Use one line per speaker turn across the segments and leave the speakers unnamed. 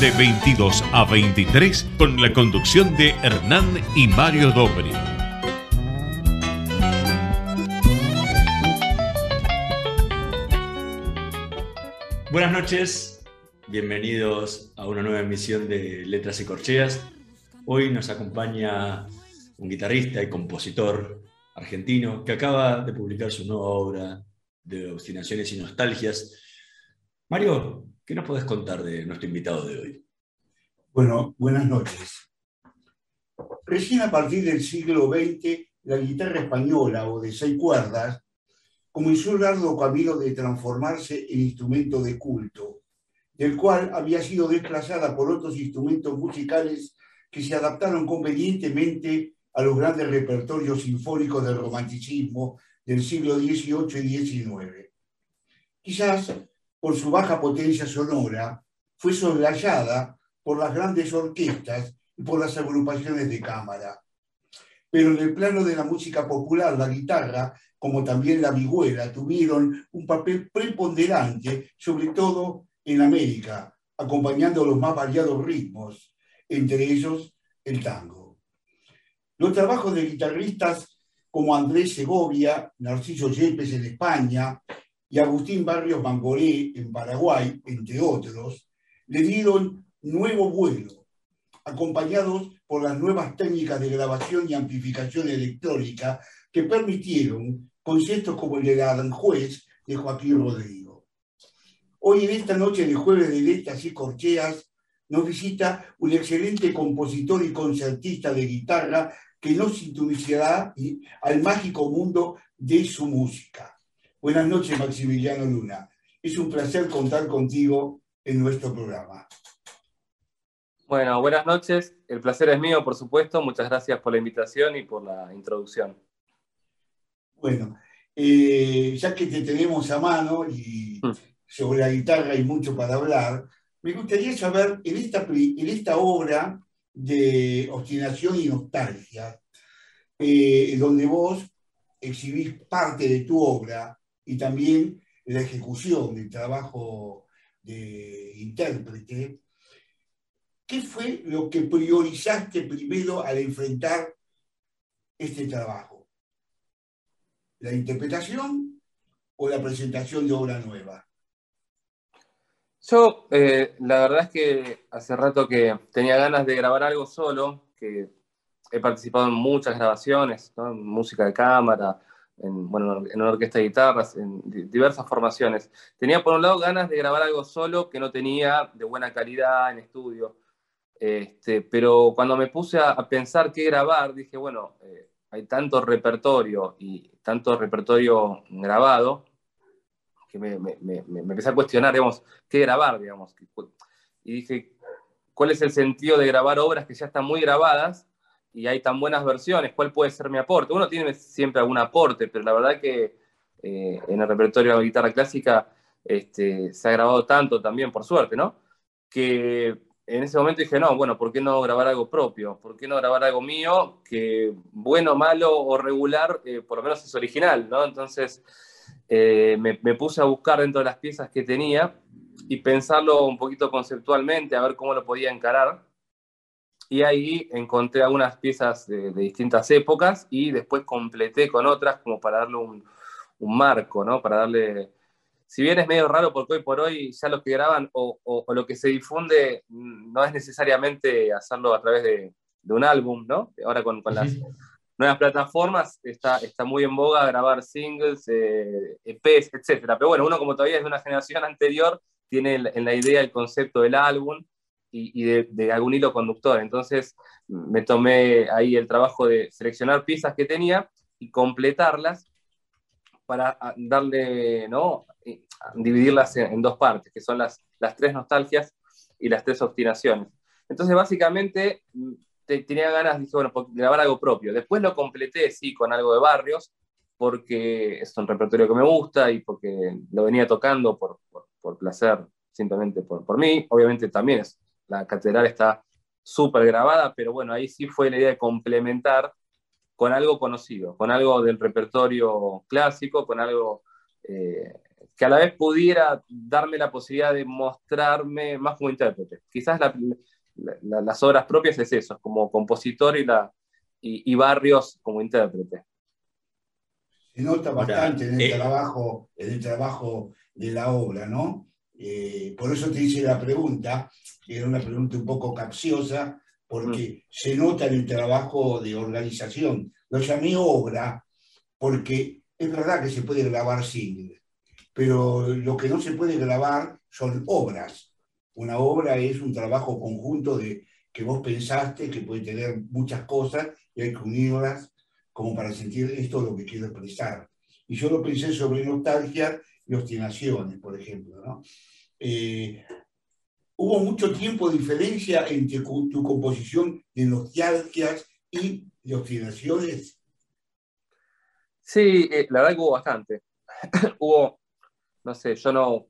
de 22 a 23 con la conducción de Hernán y Mario Dobri.
Buenas noches, bienvenidos a una nueva emisión de Letras y Corcheas. Hoy nos acompaña un guitarrista y compositor argentino que acaba de publicar su nueva obra de obstinaciones y nostalgias. Mario, ¿Qué nos podés contar de nuestro invitado de hoy?
Bueno, buenas noches. Recién a partir del siglo XX, la guitarra española o de seis cuerdas comenzó el largo camino de transformarse en instrumento de culto, del cual había sido desplazada por otros instrumentos musicales que se adaptaron convenientemente a los grandes repertorios sinfónicos del romanticismo del siglo XVIII y XIX. Quizás por su baja potencia sonora, fue soslayada por las grandes orquestas y por las agrupaciones de cámara. Pero en el plano de la música popular, la guitarra, como también la vihuela, tuvieron un papel preponderante, sobre todo en América, acompañando los más variados ritmos, entre ellos el tango. Los trabajos de guitarristas como Andrés Segovia, Narciso Yepes en España, y Agustín Barrios Mangoré en Paraguay, entre otros, le dieron nuevo vuelo, acompañados por las nuevas técnicas de grabación y amplificación electrónica que permitieron conceptos como el de Aranjuez de Joaquín Rodrigo. Hoy en esta noche de jueves de letras y corcheas nos visita un excelente compositor y concertista de guitarra que nos introducirá al mágico mundo de su música. Buenas noches, Maximiliano Luna. Es un placer contar contigo en nuestro programa.
Bueno, buenas noches. El placer es mío, por supuesto. Muchas gracias por la invitación y por la introducción.
Bueno, eh, ya que te tenemos a mano y hmm. sobre la guitarra hay mucho para hablar, me gustaría saber en esta, en esta obra de obstinación y nostalgia, eh, donde vos exhibís parte de tu obra, y también la ejecución del trabajo de intérprete, ¿qué fue lo que priorizaste primero al enfrentar este trabajo? ¿La interpretación o la presentación de obra nueva?
Yo, eh, la verdad es que hace rato que tenía ganas de grabar algo solo, que he participado en muchas grabaciones, música de cámara, en, bueno, en una orquesta de guitarras, en diversas formaciones. Tenía por un lado ganas de grabar algo solo que no tenía de buena calidad en estudio. Este, pero cuando me puse a, pensar qué grabar, dije, bueno, eh, hay tanto repertorio y tanto repertorio grabado que me, me, me, empecé a cuestionar, digamos, qué grabar, digamos. Y dije, ¿cuál es el sentido de grabar obras que ya están muy grabadas y hay tan buenas versiones, ¿cuál puede ser mi aporte? Uno tiene siempre algún aporte, pero la verdad que eh, en el repertorio de la guitarra clásica este, se ha grabado tanto también, por suerte, ¿no? Que en ese momento dije, no, bueno, ¿por qué no grabar algo propio? ¿Por qué no grabar algo mío que, bueno, malo o regular, eh, por lo menos es original, ¿no? Entonces eh, me, me puse a buscar dentro de las piezas que tenía y pensarlo un poquito conceptualmente, a ver cómo lo podía encarar y ahí encontré algunas piezas de, distintas épocas y después completé con otras como para darle un, marco, ¿no? Para darle... Si bien es medio raro porque hoy por hoy ya lo que graban o, lo que se difunde mm, no es necesariamente hacerlo a través de, un álbum, ¿no? Ahora con, las nuevas plataformas está, está muy en boga grabar singles, eh, EPs, etc. Pero bueno, uno como todavía es de una generación anterior, tiene en la idea el concepto del álbum y, de, algún hilo conductor. Entonces me tomé ahí el trabajo de seleccionar piezas que tenía y completarlas para darle, ¿no? dividirlas en, dos partes, que son las, las tres nostalgias y las tres obstinaciones. Entonces, básicamente, mm, tenía ganas, dije, bueno, grabar algo propio. Después lo completé, sí, con algo de barrios, porque es un repertorio que me gusta y porque lo venía tocando por, por, placer, simplemente por, por mí. Obviamente también es, la catedral está súper grabada, pero bueno, ahí sí fue la idea de complementar con algo conocido, con algo del repertorio clásico, con algo eh, que a la vez pudiera darme la posibilidad de mostrarme más como intérprete. Quizás las obras propias es eso, como compositor y, la, y, Barrios como intérprete.
Se nota bastante en el, eh, trabajo, en el trabajo de la obra, ¿no? Eh, por eso te hice la pregunta, que era una pregunta un poco capciosa, porque mm. se nota en el trabajo de organización. Lo llamé obra porque es verdad que se puede grabar single, pero lo que no se puede grabar son obras. Una obra es un trabajo conjunto de que vos pensaste que puede tener muchas cosas y hay que unirlas como para sentir esto lo que quiero expresar. Y yo lo pensé sobre nostalgia y obstinaciones, por ejemplo. ¿no? Eh, hubo mucho tiempo de diferencia entre tu composición de nostalgias y de obstinaciones.
Sí, eh, la verdad que hubo bastante. hubo, no sé, yo no,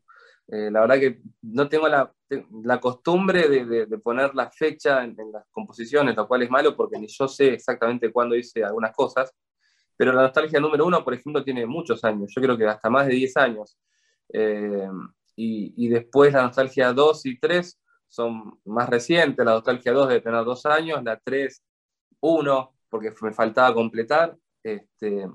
eh, la verdad que no tengo la, la costumbre de, de, poner la fecha en, las composiciones, lo cual es malo porque ni yo sé exactamente cuándo hice algunas cosas, pero la nostalgia número uno, por ejemplo, tiene muchos años, yo creo que hasta más de 10 años. Eh, y, después la nostalgia 2 y 3 son más recientes, la nostalgia 2 debe tener dos años, la 3, 1, porque me faltaba completar, este,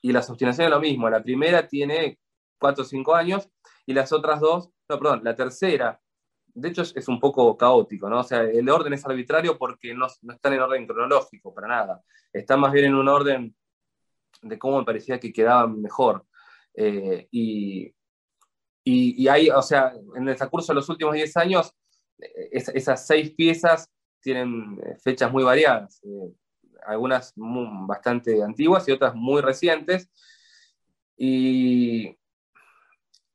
y las obstinaciones lo mismo, la primera tiene 4 o 5 años, y las otras dos, no, perdón, la tercera, de hecho es, un poco caótico, ¿no? O sea, el orden es arbitrario porque no, no están en orden cronológico, para nada, está más bien en un orden de cómo me parecía que quedaban mejor. Eh, y, y, y, ahí, o sea, en el transcurso de los últimos 10 años, eh, esas seis piezas tienen eh, fechas muy variadas, algunas bastante antiguas y otras muy recientes. Y,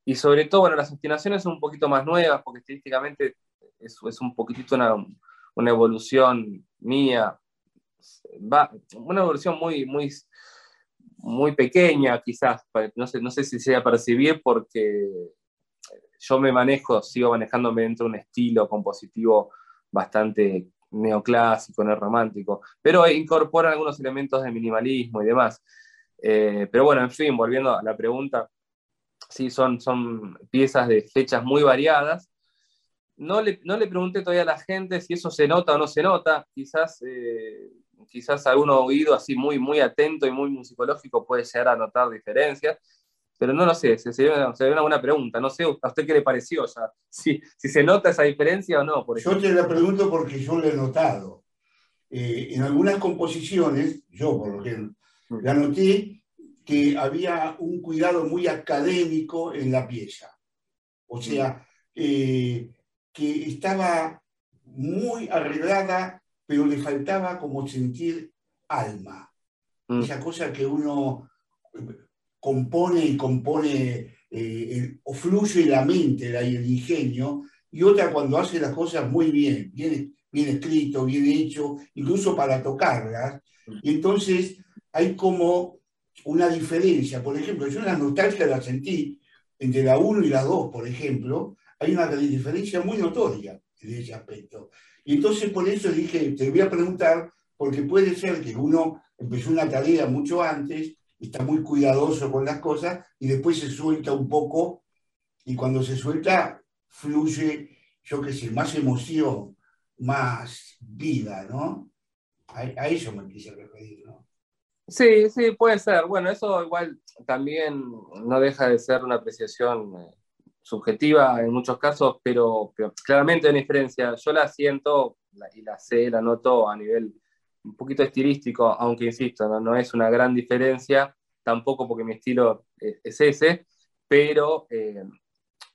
y sobre todo, bueno, las obstinaciones son un poquito más nuevas, porque estilísticamente es, es un poquitito una, una evolución mía, va, una evolución muy, muy, muy pequeña quizás, no sé, no sé si sea percibir porque yo me manejo, sigo manejándome dentro de un estilo compositivo bastante neoclásico, neorromántico, pero incorpora algunos elementos de minimalismo y demás. Eh, pero bueno, en fin, volviendo a la pregunta, sí, son, son piezas de fechas muy variadas. No le, no le pregunté todavía a la gente si eso se nota o no se nota. Quizás, eh, quizás alguno oído así muy, muy atento y muy musicológico puede llegar a notar diferencias pero no lo sé, sería una, buena pregunta. No sé a usted qué le pareció, o sea, si, si se nota esa diferencia o no.
Por yo te la pregunto porque yo lo he notado. Eh, en algunas composiciones, yo por lo ejemplo, mm. la noté que había un cuidado muy académico en la pieza. O sea, mm. eh, que estaba muy arreglada, pero le faltaba como sentir alma. Mm. Esa cosa que uno compone y compone eh, o fluye la mente, el ingenio, y otra cuando hace las cosas muy bien, bien, bien escrito, bien hecho, incluso para tocarlas. Y entonces hay como una diferencia. Por ejemplo, yo la nostalgia la sentí entre la 1 y la 2, por ejemplo, hay una diferencia muy notoria en ese aspecto. Y entonces por eso dije, te voy a preguntar, porque puede ser que uno empezó una tarea mucho antes está muy cuidadoso con las cosas y después se suelta un poco y cuando se suelta fluye, yo qué sé, más emoción, más vida, ¿no? A, eso me quise referir, ¿no?
Sí, sí, puede ser. Bueno, eso igual también no deja de ser una apreciación eh, subjetiva en muchos casos, pero, claramente hay una diferencia. Yo la siento y la sé, la noto a nivel un poquito estilístico, aunque insisto, no, es una gran diferencia, tampoco porque mi estilo es, ese, pero eh,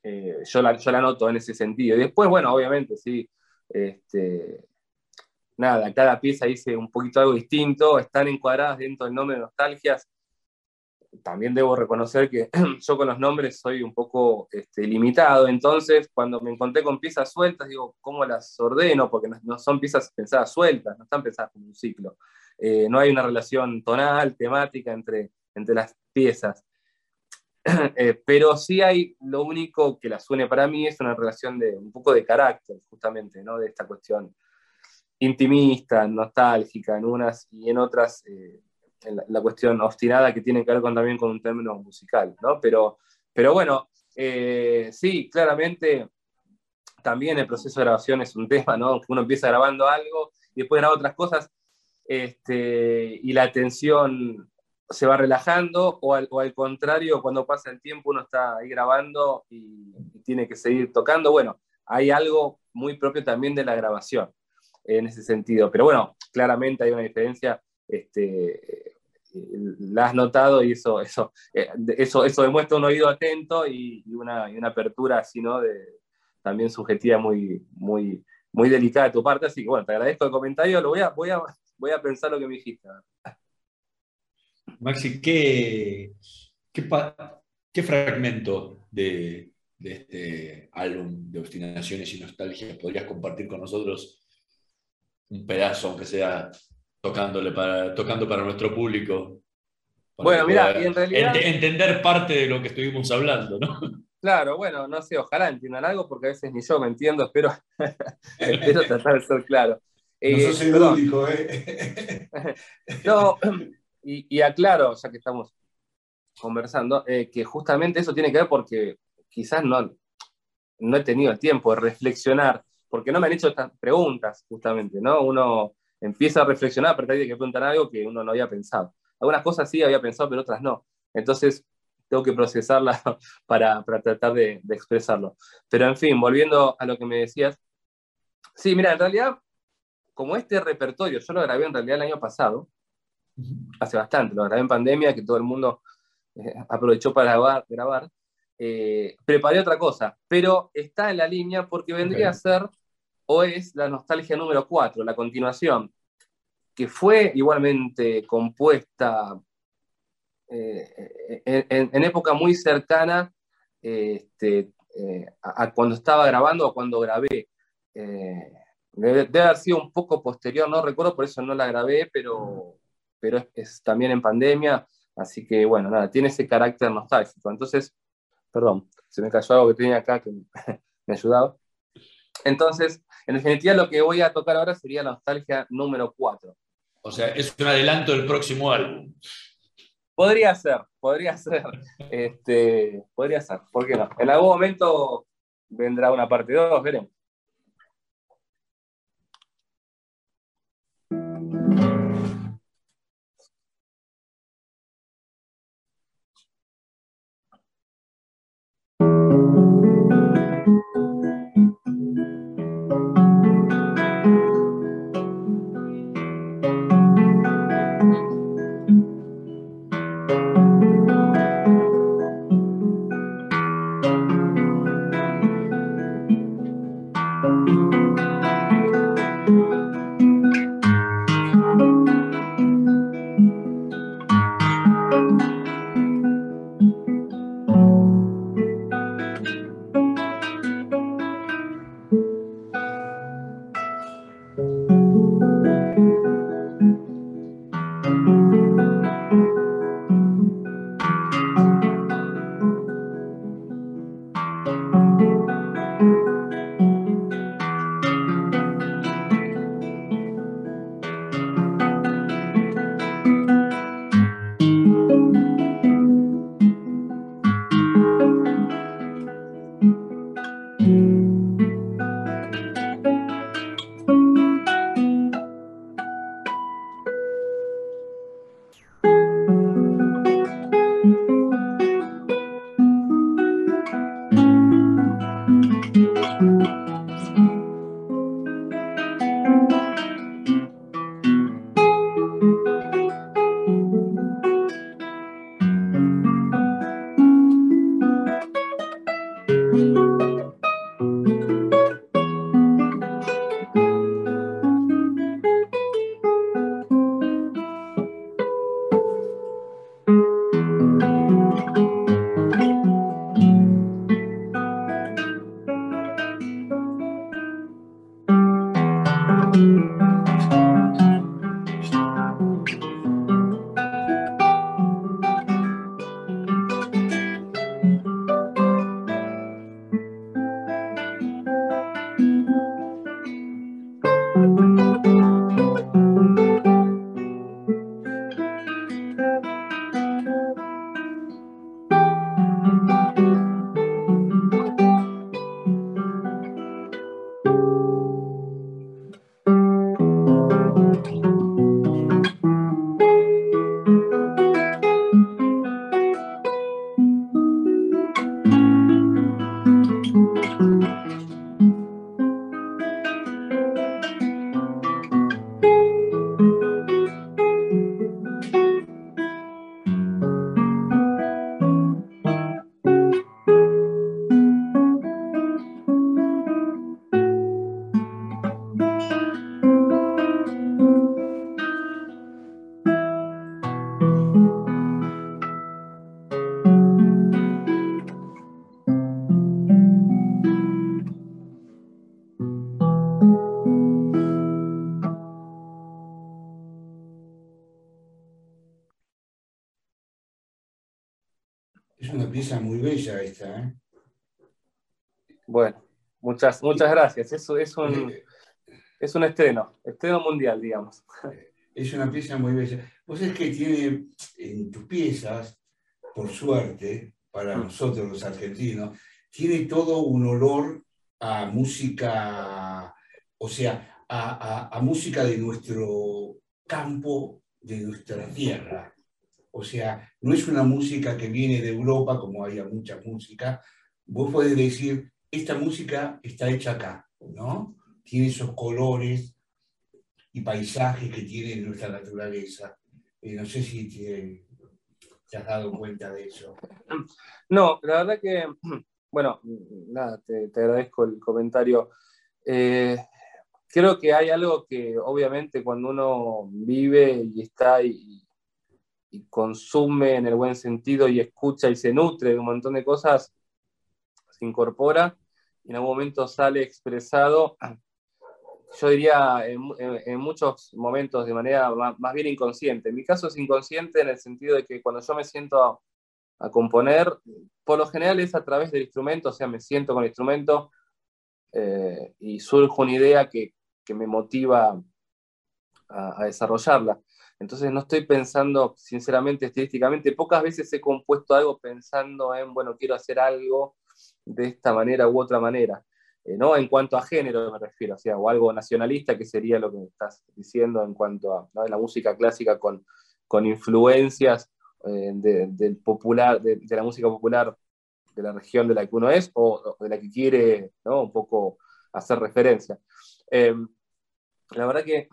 eh, yo, la, yo la noto en ese sentido. Y después, bueno, obviamente, sí, este, nada, cada pieza dice un poquito algo distinto, están encuadradas dentro del nombre de Nostalgias. También debo reconocer que yo con los nombres soy un poco este, limitado, entonces cuando me encontré con piezas sueltas, digo, ¿cómo las ordeno? Porque no, son piezas pensadas sueltas, no están pensadas como un ciclo. Eh, no hay una relación tonal, temática entre, entre las piezas. Eh, pero sí hay, lo único que las suene para mí es una relación de un poco de carácter, justamente, ¿no? de esta cuestión intimista, nostálgica en unas y en otras eh, la, cuestión obstinada que tiene que ver también con un término musical, ¿no? Pero, pero bueno, eh, sí, claramente también el proceso de grabación es un tema, ¿no? Uno empieza grabando algo y después graba otras cosas este, y la atención se va relajando o al, o al, contrario, cuando pasa el tiempo uno está ahí grabando y, tiene que seguir tocando. Bueno, hay algo muy propio también de la grabación en ese sentido. Pero bueno, claramente hay una diferencia este, la has notado y eso, eso, eh, eso, eso demuestra un oído atento y, una, una, apertura así, ¿no? De, también subjetiva muy, muy, muy delicada de tu parte. Así que bueno, te agradezco el comentario, lo voy a, voy a, voy a pensar lo que me dijiste.
Maxi, ¿qué, qué, qué fragmento de, de, este álbum de Obstinaciones y Nostalgia podrías compartir con nosotros? Un pedazo, aunque sea tocándole para, tocando para nuestro público.
bueno, mira, y en realidad...
entender parte de lo que estuvimos hablando, ¿no?
Claro, bueno, no sé, ojalá entiendan algo porque a veces ni yo me entiendo, espero, espero tratar de ser claro. no
eh, sos el único, ¿eh?
no, y, y, aclaro, ya que estamos conversando, eh, que justamente eso tiene que ver porque quizás no, no he tenido el tiempo de reflexionar, porque no me han hecho estas preguntas, justamente, ¿no? Uno empieza a reflexionar a partir de que preguntan algo que uno no había pensado. Algunas cosas sí había pensado, pero otras no. Entonces, tengo que procesarlas para, para tratar de, de, expresarlo. Pero en fin, volviendo a lo que me decías. Sí, mira, en realidad, como este repertorio, yo lo grabé en realidad el año pasado, hace bastante, lo grabé en pandemia, que todo el mundo eh, aprovechó para grabar, grabar eh, preparé otra cosa, pero está en la línea porque vendría a ser o es la nostalgia número 4, la continuación, que fue igualmente compuesta eh, en, época muy cercana este, eh, a, cuando estaba grabando o cuando grabé. Eh, debe, haber sido un poco posterior, no recuerdo, por eso no la grabé, pero, pero es, también en pandemia, así que bueno, nada, tiene ese carácter nostálgico. Entonces, perdón, se me cayó algo que tenía acá que me ayudaba. Entonces, en definitiva, lo que voy a tocar ahora sería la nostalgia número 4.
O sea, es un adelanto del próximo álbum.
Podría ser, podría ser. Este, podría ser, ¿por qué no? En algún momento vendrá una parte 2, veremos. Muchas, muchas gracias. Eso es un, es un estreno, estreno mundial, digamos.
Es una pieza muy bella. Vos es que tiene en tus piezas, por suerte, para mm. nosotros los argentinos, tiene todo un olor a música, o sea, a, a música de nuestro campo, de nuestra tierra. O sea, no es una música que viene de Europa, como hay mucha música. Vos podés decir, esta música está hecha acá, ¿no? Tiene esos colores y paisajes que tiene nuestra naturaleza. Eh, no sé si te, has dado cuenta de eso.
No, la verdad que, bueno, nada, te, agradezco el comentario. Eh, creo que hay algo que obviamente cuando uno vive y está y, y, consume en el buen sentido y escucha y se nutre de un montón de cosas, se incorpora y en algún momento sale expresado, yo diría en, muchos momentos de manera más, bien inconsciente. En mi caso es inconsciente en el sentido de que cuando yo me siento a, componer, por lo general es a través del instrumento, o sea, me siento con el instrumento eh, y surge una idea que, que me motiva a, a, desarrollarla. Entonces no estoy pensando, sinceramente, estilísticamente, pocas veces he compuesto algo pensando en, bueno, quiero hacer algo de esta manera u otra manera. Eh, ¿no? En cuanto a género me refiero, o, algo nacionalista, que sería lo que estás diciendo en cuanto a la música clásica con, con influencias eh, del popular, de, la música popular de la región de la que uno es o, de la que quiere ¿no? un poco hacer referencia. Eh, la verdad que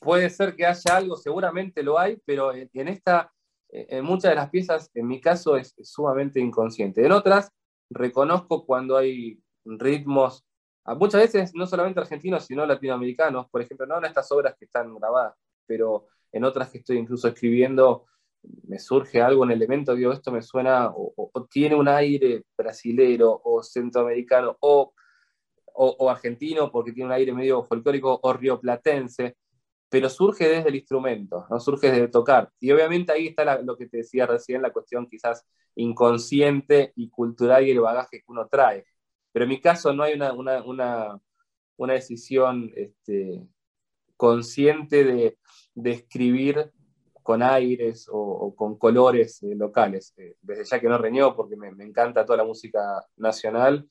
puede ser que haya algo, seguramente lo hay, pero en, esta, en muchas de las piezas, en mi caso, es sumamente inconsciente. En otras, reconozco cuando hay ritmos, muchas veces no solamente argentinos, sino latinoamericanos, por ejemplo, no en estas obras que están grabadas, pero en otras que estoy incluso escribiendo, me surge algo, un elemento, digo, esto me suena, o, tiene un aire brasilero, o centroamericano, o, o, argentino, porque tiene un aire medio folclórico, o rioplatense, pero surge desde el instrumento, no surge desde tocar. Y obviamente ahí está lo que te decía recién, la cuestión quizás inconsciente y cultural y el bagaje que uno trae. Pero en mi caso no hay una, una, una, decisión este, consciente de, de, escribir con aires o, con colores eh, locales. Eh, desde ya que no reñó, porque me, me, encanta toda la música nacional,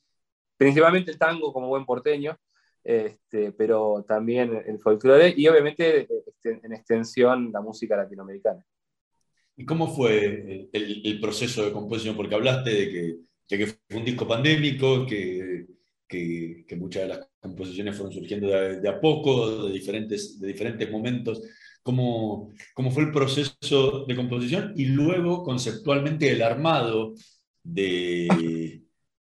principalmente el tango como buen porteño, este, pero también el folclore y obviamente este, en extensión la música latinoamericana.
¿Y cómo fue el, proceso de composición? Porque hablaste de que, que fue un disco pandémico, que, que, muchas de las composiciones fueron surgiendo de, a poco, de diferentes, de diferentes momentos. ¿Cómo, ¿Cómo fue el proceso de composición? Y luego, conceptualmente, el armado de,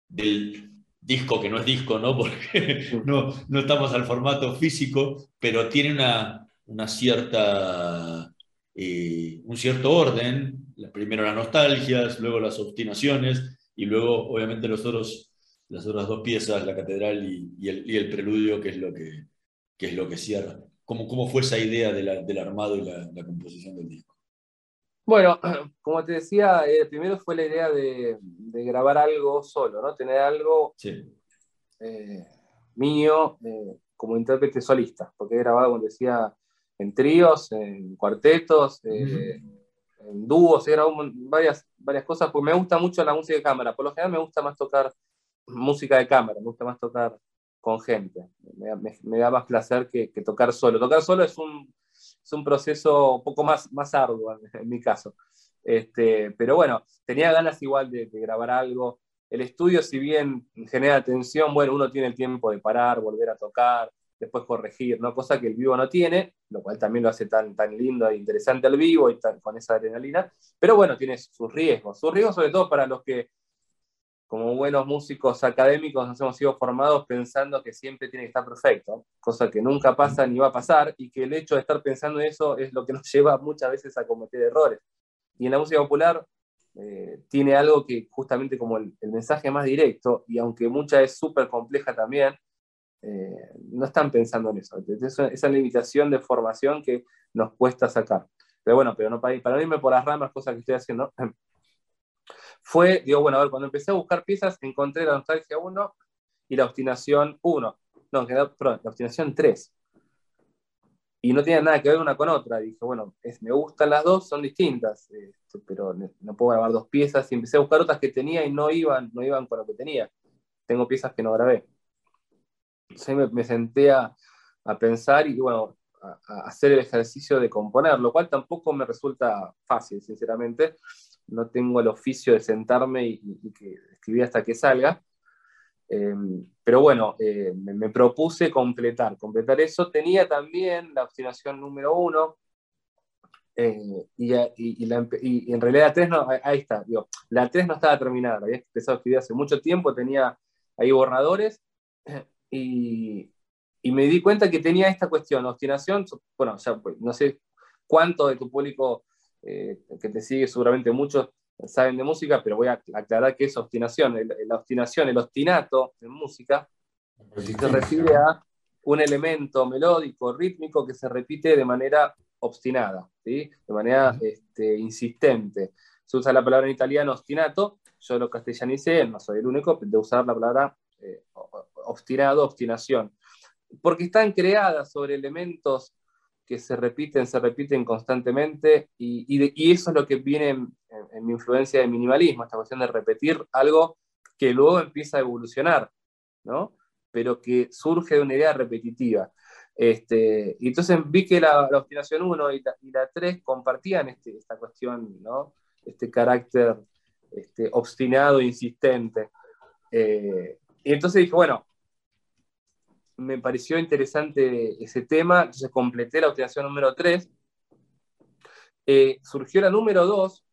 del disco, que no es disco, ¿no? Porque no, no estamos al formato físico, pero tiene una, una cierta eh, un cierto orden, primero las nostalgias, luego las obstinaciones y luego obviamente los otros, las otras dos piezas, la catedral y, el, preludio, que es lo que, qué es lo que cierra. ¿Cómo, cómo fue esa idea del armado y la, composición del disco?
Bueno, como te decía, eh, primero fue la idea de, grabar algo solo, ¿no? Tener algo eh, mío eh, como intérprete solista, porque he grabado, como decía, en tríos, en cuartetos, en dúos, he grabado varias, varias cosas, porque me gusta mucho la música de cámara. Por lo general me gusta más tocar música de cámara, me gusta más tocar con gente. Me, da más placer que, tocar solo. Tocar solo es un, es un proceso un poco más, más arduo en, mi caso. Este, pero bueno, tenía ganas igual de, grabar algo. El estudio, si bien genera tensión, bueno, uno tiene el tiempo de parar, volver a tocar, después corregir, ¿no? Cosa que el vivo no tiene, lo cual también lo hace tan, tan lindo e interesante al vivo y con esa adrenalina. Pero bueno, tiene sus riesgos. Sus riesgos sobre todo para los que como buenos músicos académicos nos hemos sido formados pensando que siempre tiene que estar perfecto, cosa que nunca pasa ni va a pasar, y que el hecho de estar pensando en eso es lo que nos lleva muchas veces a cometer errores. Y en la música popular eh, tiene algo que justamente como el, mensaje más directo, y aunque mucha es súper compleja también, eh, no están pensando en eso. Es esa limitación de formación que nos cuesta sacar. Pero bueno, pero no para, para irme por las ramas, cosas que estoy haciendo, fue, digo, bueno, a ver, cuando empecé a buscar piezas, encontré la nostalgia 1 y la obstinación 1. No, perdón, la obstinación 3. Y no tiene nada que ver una con otra. Dije, bueno, es, me gustan las dos, son distintas, este, pero no puedo grabar dos piezas. Y empecé a buscar otras que tenía y no iban, no iban con lo que tenía. Tengo piezas que no grabé. Entonces me, senté a, a, pensar y, bueno, a, a hacer el ejercicio de componer, lo cual tampoco me resulta fácil, sinceramente no tengo el oficio de sentarme y, escribir hasta que salga. Em, pero bueno, eh, me, propuse completar, completar eso. Tenía también la obstinación número uno, eh, y, en realidad la 3 no, ahí está, la 3 no estaba terminada, había empezado a escribir hace mucho tiempo, tenía ahí borradores, y, me di cuenta que tenía esta cuestión, obstinación, bueno, pues, no sé cuánto de tu público eh, que te sigue seguramente muchos saben de música, pero voy a aclarar que es obstinación. la obstinación, el ostinato en música, se refiere a un elemento melódico, rítmico que se repite de manera obstinada, ¿sí? de manera este, insistente. Se usa la palabra en italiano ostinato, yo lo castellanicé, no soy el único de usar la palabra eh, obstinado, obstinación, porque están creadas sobre elementos que se repiten, se repiten constantemente y, eso es lo que viene en, mi influencia de minimalismo, esta cuestión de repetir algo que luego empieza a evolucionar, ¿no? Pero que surge de una idea repetitiva. Este, y entonces vi que la, la obstinación 1 y la, 3 compartían este, esta cuestión, ¿no? Este carácter este, obstinado, insistente. Eh, y entonces dije, bueno, me pareció interesante ese tema, entonces completé la obstinación número 3. Eh, surgió la número 2,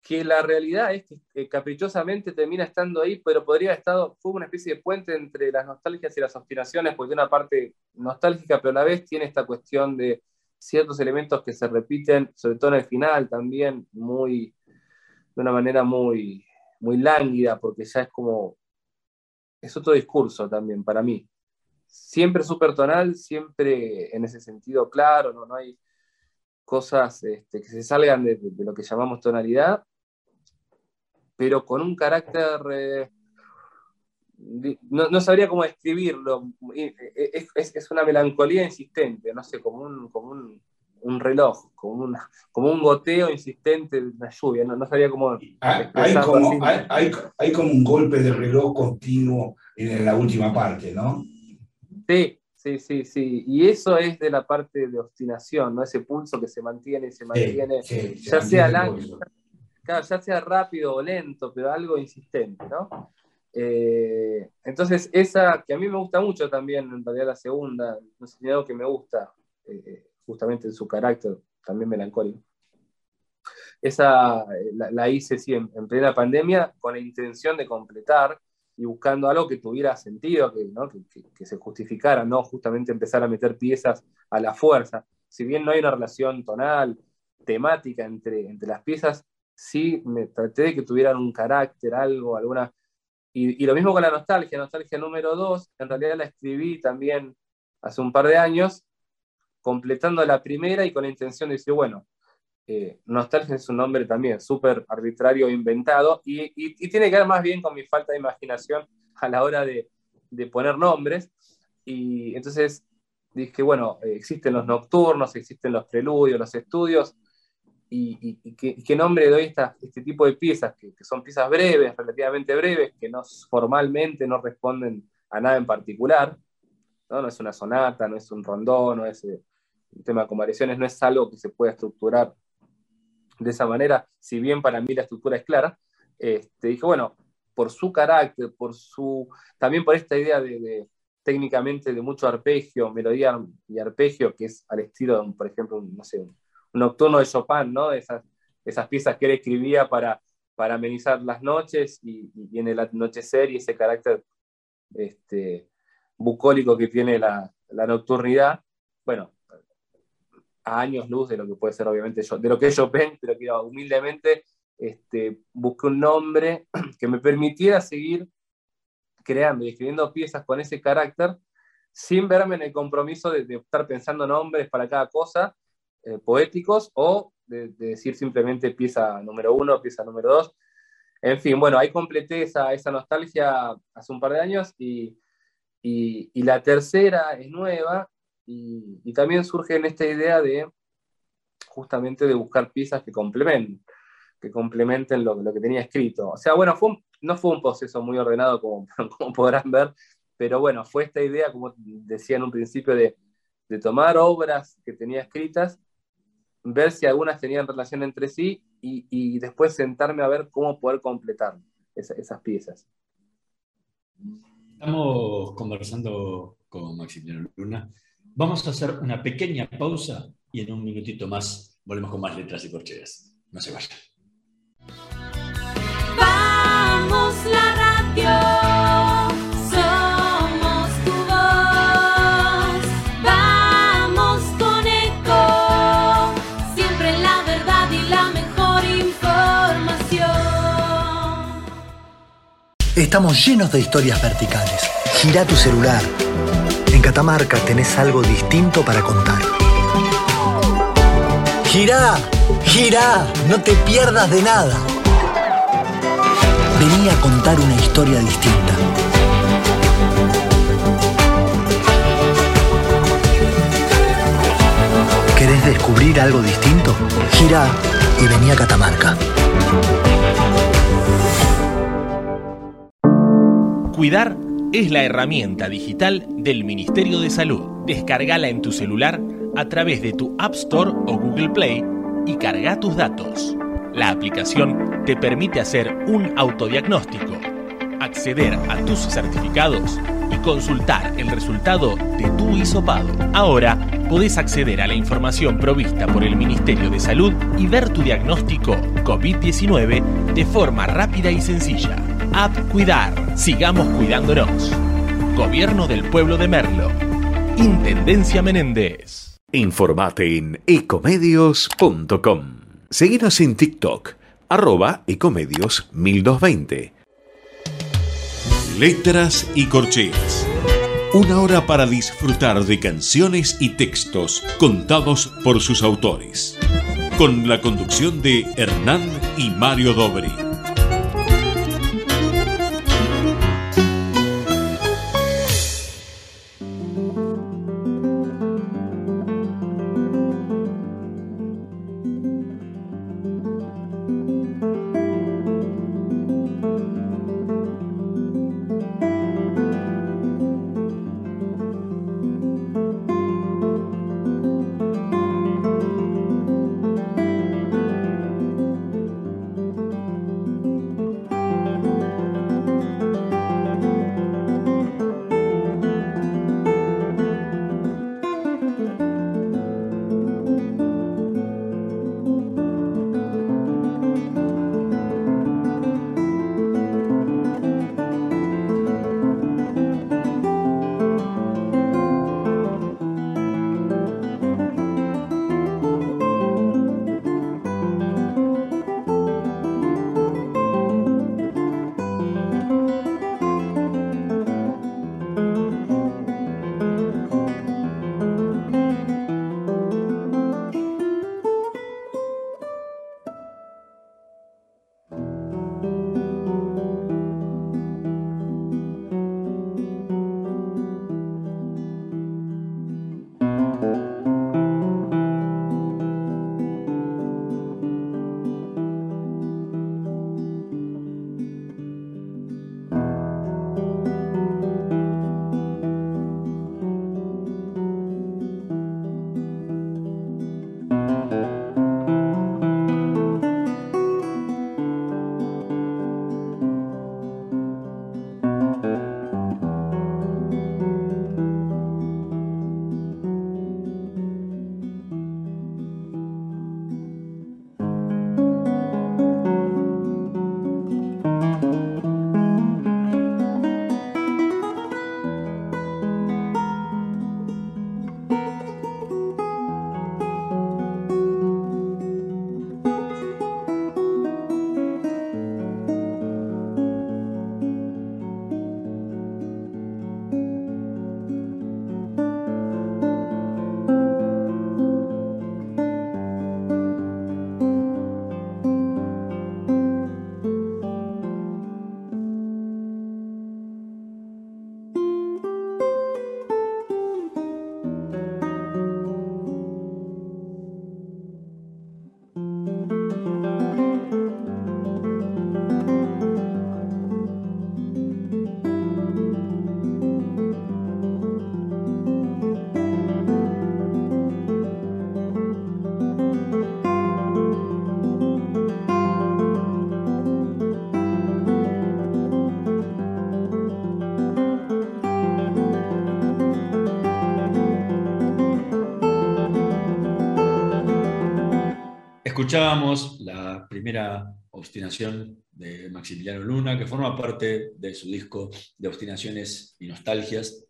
que la realidad es que caprichosamente termina estando ahí, pero podría haber estado, fue una especie de puente entre las nostalgias y las obstinaciones, porque una parte nostálgica, pero a la vez tiene esta cuestión de ciertos elementos que se repiten, sobre todo en el final también, muy, de una manera muy, muy lánguida, porque ya es como, es otro discurso también para mí siempre súper tonal, siempre en ese sentido claro, no, no hay cosas este, que se salgan de, lo que llamamos tonalidad, pero con un carácter, eh, no, sabría cómo describirlo, es, una melancolía insistente, no sé, como un, como un, reloj, como, una, como un goteo insistente de una lluvia, no, sabría cómo...
Ah, hay, como, hay como un golpe de reloj continuo en la última parte, ¿no?
Sí, sí, sí, sí. Y eso es de la parte de obstinación, ¿no? Ese pulso que se mantiene y se mantiene, ya sea ya sea rápido o lento, pero algo insistente, ¿no? Eh, entonces, esa que a mí me gusta mucho también, en realidad la segunda, no sé, algo que me gusta, eh, justamente en su carácter, también melancólico. Esa eh, la, hice sí, en, en, plena pandemia con la intención de completar y buscando algo que tuviera sentido, que, se justificara, no justamente empezar a meter piezas a la fuerza. Si bien no hay una relación tonal, temática entre, entre las piezas, sí me traté de que tuvieran un carácter, algo, alguna... Y, lo mismo con la nostalgia, nostalgia número dos, en realidad la escribí también hace un par de años, completando la primera y con la intención de decir, bueno, eh, Nostalgia es un nombre también súper arbitrario inventado y, tiene que ver más bien con mi falta de imaginación a la hora de, poner nombres. Y entonces dije, bueno, existen los nocturnos, existen los preludios, los estudios, y, ¿qué, nombre doy a este tipo de piezas, que, son piezas breves, relativamente breves, que no, formalmente no responden a nada en particular, ¿no? es una sonata, no es un rondón, no es eh, un tema con variaciones, no es algo que se pueda estructurar de esa manera, si bien para mí la estructura es clara, este, dije, bueno, por su carácter, por su, también por esta idea de, técnicamente de mucho arpegio, melodía y arpegio, que es al estilo, por ejemplo, no sé, un nocturno de Chopin, ¿no? Esas, esas piezas que él escribía para, para amenizar las noches y, en el anochecer y ese carácter este, bucólico que tiene la, la nocturnidad. Bueno, a años luz de lo que puede ser obviamente yo, de lo que es Chopin, pero que humildemente este, busqué un nombre que me permitiera seguir creando y escribiendo piezas con ese carácter sin verme en el compromiso de, estar pensando nombres para cada cosa, eh, poéticos, o de, decir simplemente pieza número uno, pieza número dos. En fin, bueno, ahí completé esa, esa nostalgia hace un par de años y, y, y la tercera es nueva y, también surge en esta idea de justamente de buscar piezas que complementen, que complementen lo, que tenía escrito. O sea, bueno, no fue un proceso muy ordenado como, podrán ver, pero bueno, fue esta idea, como decía en un principio, de, de tomar obras que tenía escritas, ver si algunas tenían relación entre sí y después sentarme a ver cómo poder completar esas piezas.
Estamos conversando con Maximiliano Luna Vamos a hacer una pequeña pausa y en un minutito más volvemos con más letras y corcheas. No se vayan.
Vamos la radio. Somos tu voz. Vamos con eco. Siempre la verdad y la mejor información.
Estamos llenos de historias verticales. Gira tu celular en Catamarca tenés algo distinto para contar. ¡Girá! ¡Girá! No te pierdas de nada. Vení a contar una historia distinta. ¿Querés descubrir algo distinto? Girá y vení a Catamarca.
Cuidar es la herramienta digital del Ministerio de Salud. Descargala en tu celular a través de tu App Store o Google Play y carga tus datos. La aplicación te permite hacer un autodiagnóstico, acceder a tus certificados y consultar el resultado de tu hisopado. Ahora podés acceder a la información provista por el Ministerio de Salud y ver tu diagnóstico COVID-19 de forma rápida y sencilla. App Cuidar. Sigamos cuidándonos. Gobierno del Pueblo de Merlo. Intendencia Menéndez.
Informate en ecomedios.com. Seguinos en TikTok, arroba ecomedios 1220. Letras y corcheas. Una hora para disfrutar de canciones y textos contados por sus autores. Con la conducción de Hernán y Mario Dobri.
Escuchábamos la primera obstinación de Maximiliano Luna, que forma parte de su disco de obstinaciones y nostalgias.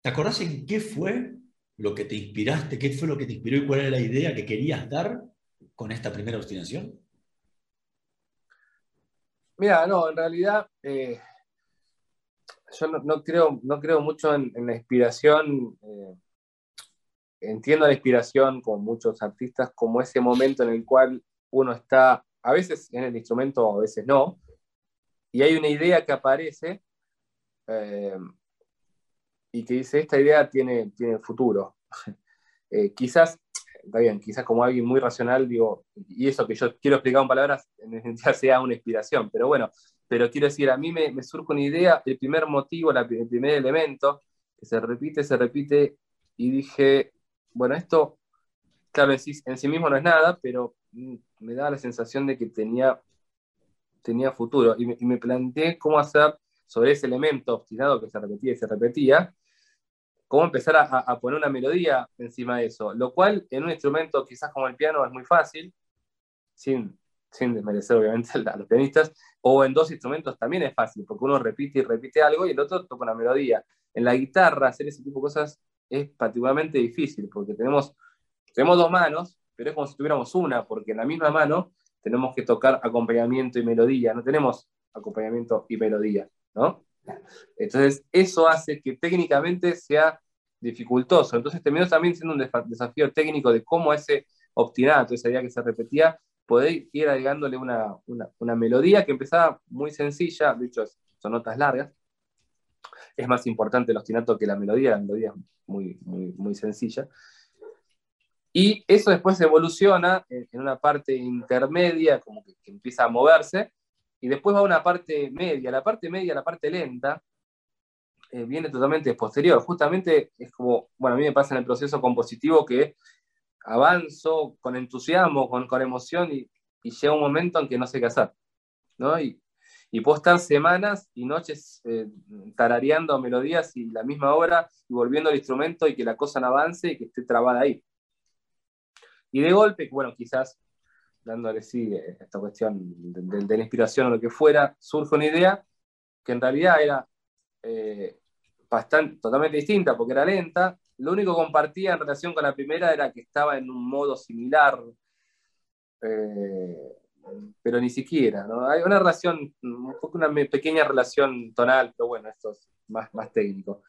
¿Te acordás en qué fue lo que te inspiraste? ¿Qué fue lo que te inspiró y cuál era la idea que querías dar con esta primera obstinación?
Mira, no, en realidad eh, yo no, creo, no creo mucho en, en la inspiración. eh, entiendo la inspiración con muchos artistas como ese momento en el cual uno está, a veces en el instrumento, a veces no, y hay una idea que aparece eh, y que dice, esta idea tiene, tiene futuro. Eh, quizás, está quizás como alguien muy racional, digo, y eso que yo quiero explicar en palabras, en definitiva sea una inspiración, pero bueno, pero quiero decir, a mí me, me surge una idea, el primer motivo, el primer elemento, que se repite, se repite, y dije, bueno, esto, claro, en sí, mismo no es nada, pero mm, me da la sensación de que tenía, tenía futuro, y me, y planteé cómo hacer sobre ese elemento obstinado que se repetía y se repetía, cómo empezar a- a poner una melodía encima de eso, lo cual en un instrumento quizás como el piano es muy fácil, sin, sin desmerecer obviamente a los pianistas, o en dos instrumentos también es fácil, porque uno repite y repite algo y el otro toca una melodía. En la guitarra hacer ese tipo de cosas es particularmente difícil, porque tenemos, tenemos dos manos, pero es como si tuviéramos una, porque en la misma mano tenemos que tocar acompañamiento y melodía, no tenemos acompañamiento y melodía, ¿no? Entonces, eso hace que técnicamente sea dificultoso. Entonces, terminó también siendo un desafío técnico de cómo ese obstinato, esa idea que se repetía, poder ir agregándole una, una, una melodía que empezaba muy sencilla, de hecho, son notas largas. Es más importante el obstinato que la melodía, la melodía es muy, muy, muy sencilla. Y eso después evoluciona en, una parte intermedia, como que, empieza a moverse, y después va a una parte media. La parte media, la parte lenta, eh, viene totalmente posterior. Justamente es como, bueno, a mí me pasa en el proceso compositivo que avanzo con entusiasmo, con, con emoción, y, llega un momento en que no sé qué hacer. ¿no? Y puedo estar semanas y noches eh, tarareando melodías y la misma obra y volviendo al instrumento y que la cosa no avance y que esté trabada ahí. Y de golpe, bueno, quizás dándole sí eh, esta cuestión de, la inspiración o lo que fuera, surge una idea que en realidad era eh, bastante, totalmente distinta porque era lenta. Lo único que compartía en relación con la primera era que estaba en un modo similar, pero ni siquiera. Hay una relación, un una pequeña relación tonal, pero bueno, esto es más, más técnico.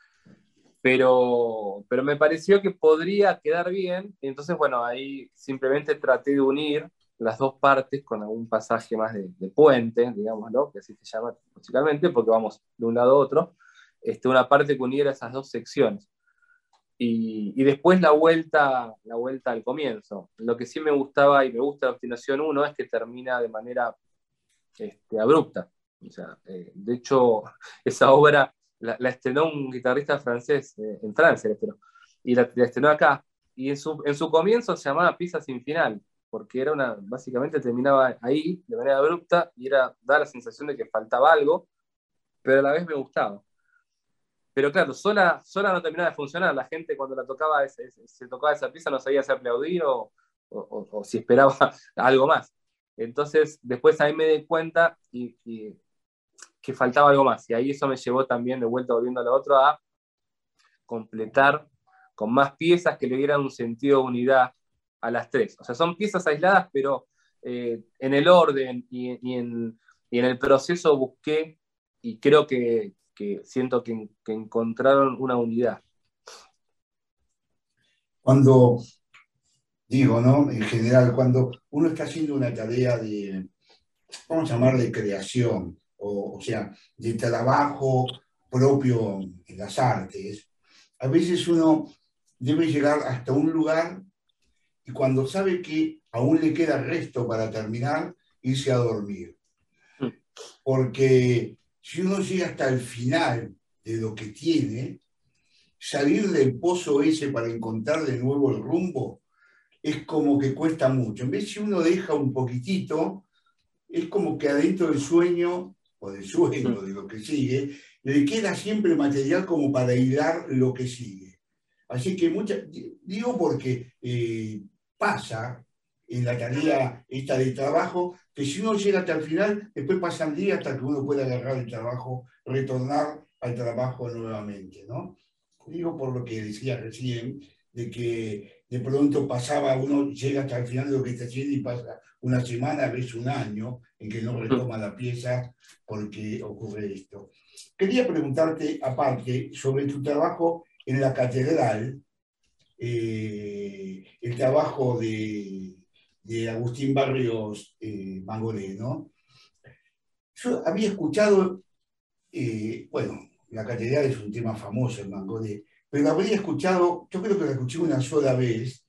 Pero, pero me pareció que podría quedar bien, entonces, bueno, ahí simplemente traté de unir las dos partes con algún pasaje más de, de puente, digámoslo, que así se llama musicalmente, porque vamos de un lado a otro, este, una parte que uniera esas dos secciones. Y, después la vuelta, la vuelta al comienzo. Lo que sí me gustaba y me gusta de Obstinación 1 es que termina de manera este, abrupta. O sea, eh, de hecho, esa obra la, estrenó un guitarrista francés eh, en Francia, la estrenó, y la, estrenó acá. Y en su, en comienzo se llamaba Pisa sin final, porque era una, básicamente terminaba ahí de manera abrupta y era, da la sensación de que faltaba algo, pero a la vez me gustaba. Pero claro, sola, sola no terminaba de funcionar. La gente cuando la tocaba, se tocaba esa pieza no sabía si aplaudir o, o- si esperaba algo más. Entonces, después ahí me di cuenta y, que faltaba algo más. Y ahí eso me llevó también, de vuelta volviendo a lo otro, a completar con más piezas que le dieran un sentido de unidad a las tres. O sea, son piezas aisladas, pero eh, en el orden y en, y en el proceso busqué y creo que, que siento que, que encontraron una unidad.
Cuando, digo, ¿no? En general, cuando uno está haciendo una tarea de, vamos a llamar de creación, o, o sea, de trabajo propio en las artes, a veces uno debe llegar hasta un lugar y cuando sabe que aún le queda resto para terminar, irse a dormir.
Mm.
Porque si uno llega hasta el final de lo que tiene, salir del pozo ese para encontrar de nuevo el rumbo es como que cuesta mucho. En vez si uno deja un poquitito, es como que adentro del sueño o del sueño, de lo que sigue, le queda siempre material como para hilar lo que sigue. Así que mucha, digo porque eh, pasa en la tarea esta de trabajo, que si uno llega hasta el final, después pasan días hasta que uno pueda agarrar el trabajo, retornar al trabajo nuevamente, ¿no? Digo por lo que decía recién, de que de pronto pasaba, uno llega hasta el final de lo que está haciendo y pasa una semana, a veces un año, en que no retoma la pieza porque ocurre esto. Quería preguntarte, aparte, sobre tu trabajo en la catedral, eh, el trabajo de, de Agustín Barrios eh, Mangolé, ¿no? Yo había escuchado, eh, bueno, la catedral es un tema famoso en Mangolé, pero habría escuchado, yo creo que la escuché una sola vez,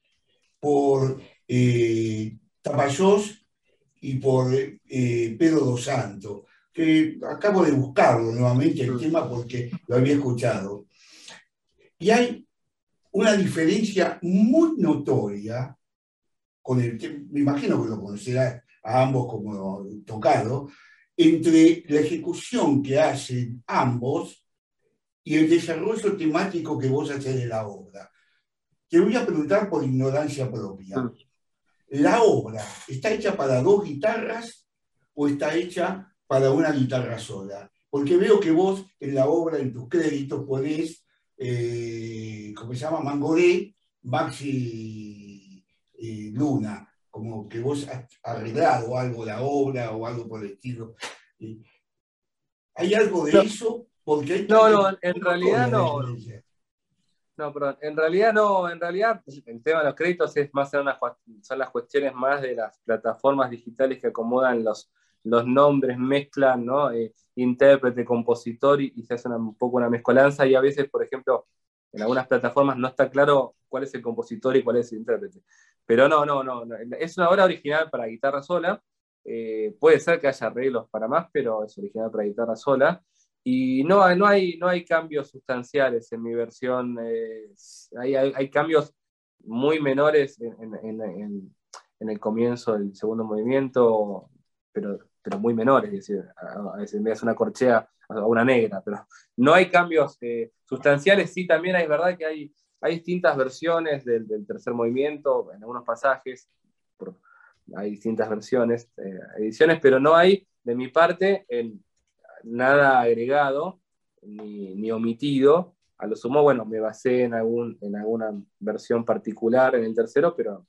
por eh, Tapayós y por eh, Pedro dos Santos, que acabo de buscarlo nuevamente el tema porque lo había escuchado. Y hay una diferencia muy notoria con el me imagino que lo conocerá a ambos como tocado, entre la ejecución que hacen ambos y el desarrollo temático que vos haces de la obra. Te voy a preguntar por ignorancia propia. ¿La obra está hecha para dos guitarras o está hecha para una guitarra sola? Porque veo que vos en la obra, en tus créditos, ponés, eh, ¿cómo se llama? Mangoré, Maxi eh, Luna, como que vos has arreglado algo la obra o algo por el estilo. ¿Hay algo de
No.
eso? Porque hay
No, no, en realidad no. No, perdón. En realidad no, en realidad pues, el tema de los créditos es más son, las, son las cuestiones más de las plataformas digitales que acomodan los, los nombres, mezclan, ¿no? Eh, intérprete, compositor y, y se hace una- un poco una mezcolanza y a veces, por ejemplo, en algunas plataformas no está claro cuál es el compositor y cuál es el intérprete. Pero no, no, no, es una obra original para guitarra sola. Eh, puede ser que haya arreglos para más, pero es original para guitarra sola. Y no, no, hay, no hay cambios sustanciales en mi versión. eh, hay, cambios muy menores en, en- en- en- en el comienzo del segundo movimiento, pero, pero muy menores. Es decir, a, veces me das una corchea a una negra, pero no hay cambios eh, sustanciales. Sí, también es verdad que hay, hay distintas versiones del, tercer movimiento en algunos pasajes. hay distintas versiones, eh, ediciones, pero no hay, de mi parte, nada agregado ni, ni omitido. A lo sumo, bueno, me basé en, algún, en alguna versión particular en el tercero, pero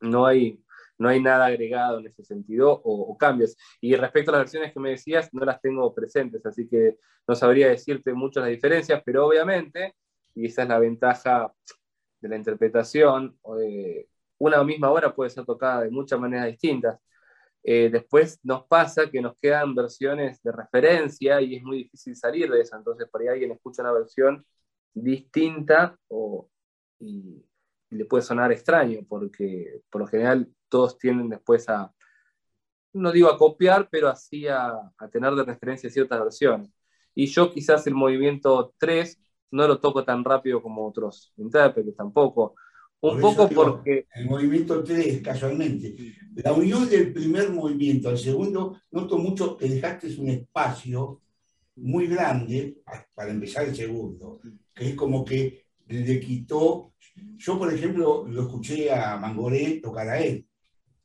no hay, no hay nada agregado en ese sentido o, cambios. Y respecto a las versiones que me decías, no las tengo presentes, así que no sabría decirte muchas las diferencias, pero obviamente, y esa es la ventaja de la interpretación, eh, una misma obra puede ser tocada de muchas maneras distintas. Eh, después nos pasa que nos quedan versiones de referencia y es muy difícil salir de eso. Entonces, por ahí alguien escucha una versión distinta o, y le puede sonar extraño, porque por lo general todos tienden después a, no digo a copiar, pero así a, a tener de referencia ciertas versiones. Y yo quizás el movimiento 3 no lo toco tan rápido como otros intérpretes tampoco. Un
Por
poco
digo,
porque...
El movimiento 3, casualmente. La unión del primer movimiento al segundo, noto mucho que dejaste un espacio muy grande para empezar el segundo, que es como que le quitó. Yo, por ejemplo, lo escuché a Mangoré tocar a él.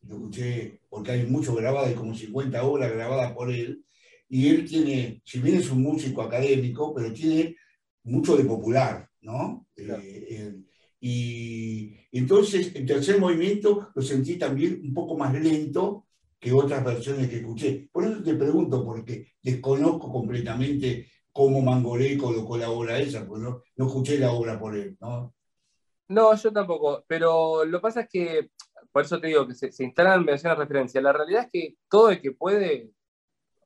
Lo escuché porque hay mucho grabado, hay como 50 obras grabadas por él. Y él tiene, si bien es un músico académico, pero tiene mucho de popular, ¿no?
Claro.
Eh, y entonces el tercer movimiento lo sentí también un poco más lento que otras versiones que escuché. Por eso te pregunto, porque desconozco completamente cómo Mangoré colocó la obra esa, porque no, no escuché la obra por él, ¿no?
No, yo tampoco, pero lo que pasa es que, por eso te digo que se, instalan versiones de referencia. La realidad es que todo el que puede,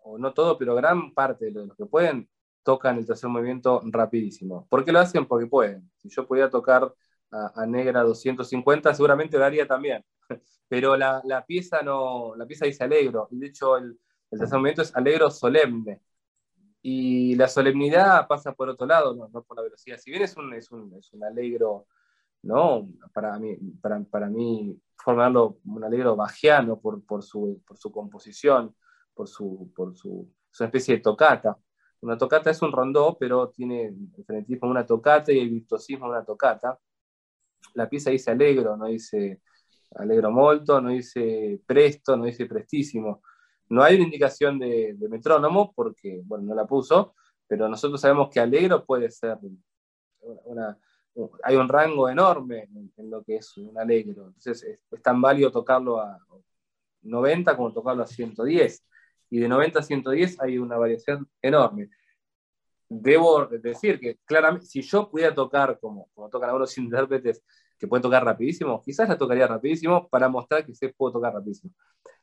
o no todo, pero gran parte de los que pueden, tocan el tercer movimiento rapidísimo. ¿Por qué lo hacen? Porque pueden. Si yo pudiera tocar a, Negra 250, seguramente lo haría también. Pero la, la pieza no, la pieza dice alegro, de hecho el, el tercer movimiento es alegro solemne. Y la solemnidad pasa por otro lado, no, no por la velocidad. Si bien es un, es un, es un alegro ¿no? Para mí, para, para mí formarlo un alegro bajiano por, por, su, por su composición, por su, por su, es una especie de tocata. Una tocata es un rondó, pero tiene el frenetismo de una tocata y el virtuosismo de una tocata. La pieza dice alegro, no dice Alegro molto, no dice presto, no dice prestísimo. No hay una indicación de, metrónomo porque, bueno, no la puso, pero nosotros sabemos que alegro puede ser una, hay un rango enorme en, lo que es un alegro. Entonces es, es, tan válido tocarlo a 90 como tocarlo a 110. Y de 90 a 110 hay una variación enorme. Debo decir que claramente, si yo pudiera tocar como, como tocan algunos intérpretes que pueden tocar rapidísimo, quizás la tocaría rapidísimo para mostrar que se puedo tocar rapidísimo.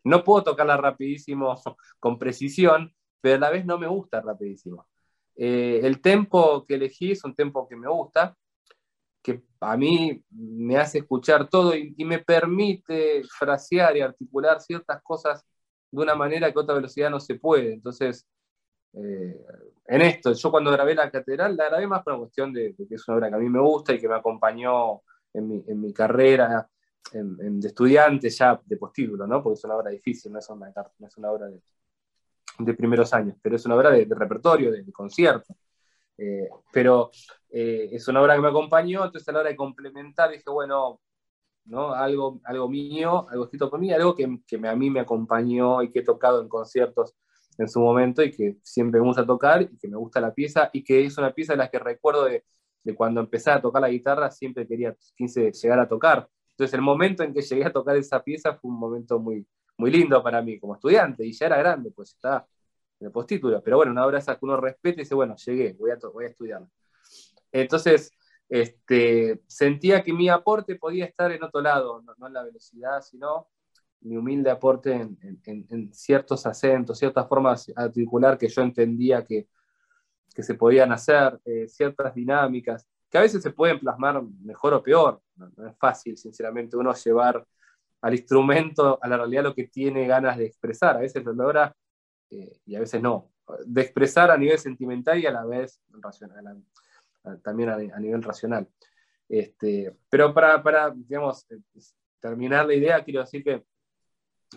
No puedo tocarla rapidísimo con precisión, pero a la vez no me gusta rapidísimo. Eh, el tempo que elegí es un tempo que me gusta, que a mí me hace escuchar todo y, y, me permite frasear y articular ciertas cosas de una manera que a otra velocidad no se puede. Entonces, eh, en esto, yo cuando grabé la catedral, la grabé más por una cuestión de, de, que es una obra que a mí me gusta y que me acompañó en mi, en mi carrera en, en de estudiante ya de postítulo, ¿no? porque es una obra difícil, no es una, no es una obra de, de primeros años, pero es una obra de, de repertorio, de, de concierto. Eh, pero eh, es una obra que me acompañó, entonces a la hora de complementar dije, bueno, ¿no? algo, algo mío, algo escrito por mí, algo que, que me, a mí me acompañó y que he tocado en conciertos en su momento y que siempre me gusta tocar y que me gusta la pieza y que es una pieza de las que recuerdo de, de cuando empecé a tocar la guitarra, siempre quería quise llegar a tocar. Entonces el momento en que llegué a tocar esa pieza fue un momento muy, muy lindo para mí como estudiante y ya era grande, pues estaba en el postítulo, pero bueno, una obra esa que uno respeta y dice, bueno, llegué, voy a, voy a estudiar. Entonces, este, sentía que mi aporte podía estar en otro lado, no, no en la velocidad, sino mi humilde aporte en, en, en, ciertos acentos, ciertas formas articular que yo entendía que, que se podían hacer, eh, ciertas dinámicas, que a veces se pueden plasmar mejor o peor. No, es fácil, sinceramente, uno llevar al instrumento, a la realidad, lo que tiene ganas de expresar. A veces lo logra eh, y a veces no. De expresar a nivel sentimental y a la vez racional, también a, a, nivel racional. Este, pero para, para, digamos, terminar la idea, quiero decir que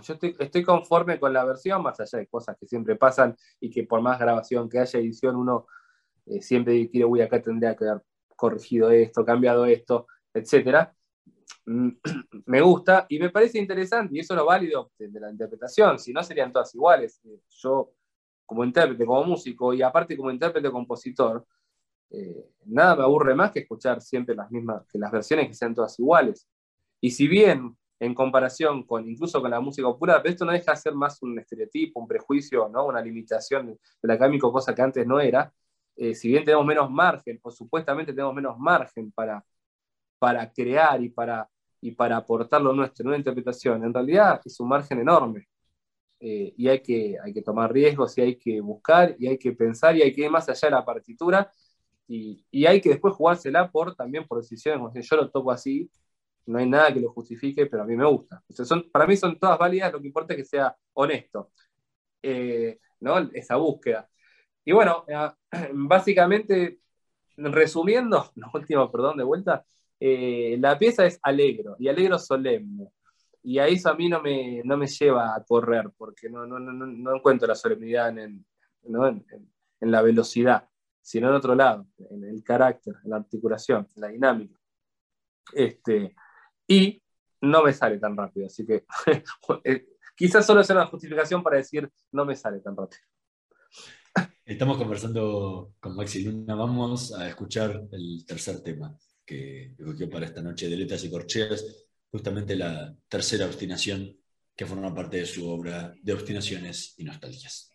yo estoy, conforme con la versión, más allá de cosas que siempre pasan y que por más grabación que haya edición, uno eh, siempre quiere, uy, acá tendría que haber corregido esto, cambiado esto, etcétera me gusta y me parece interesante, y eso es lo válido de, la interpretación, si no serían todas iguales. Yo, como intérprete, como músico y aparte como intérprete compositor, eh, nada me aburre más que escuchar siempre las mismas, que las versiones que sean todas iguales. Y si bien en comparación con incluso con la música popular, pero esto no deja de ser más un estereotipo, un prejuicio, ¿no? una limitación del académico, cosa que antes no era, eh, si bien tenemos menos margen, o supuestamente tenemos menos margen para, para crear y para y para aportar lo nuestro en una interpretación, en realidad es un margen enorme. Eh, y hay que, hay que tomar riesgos y hay que buscar y hay que pensar y hay que ir más allá de la partitura y, y hay que después jugársela por, también por decisiones, como si yo lo toco así, no hay nada que lo justifique, pero a mí me gusta. Para mí son todas válidas, lo que importa es que sea honesto, eh, esa búsqueda. Y bueno, eh, básicamente, resumiendo, lo último, perdón, de vuelta, eh, la pieza es alegro y alegro solemne. Y a eso a mí no me, no me lleva a correr, porque no, no, no, no encuentro la solemnidad en, en, la velocidad, sino en otro lado, en el carácter, en la articulación, en la dinámica. Este, y no me sale tan rápido, así que eh, quizás solo sea una justificación para decir no me sale tan rápido.
Estamos conversando con Maxi Luna, vamos a escuchar el tercer tema que escogió para esta noche de letras y corcheas, justamente la tercera obstinación que forma parte de su obra de obstinaciones y nostalgias.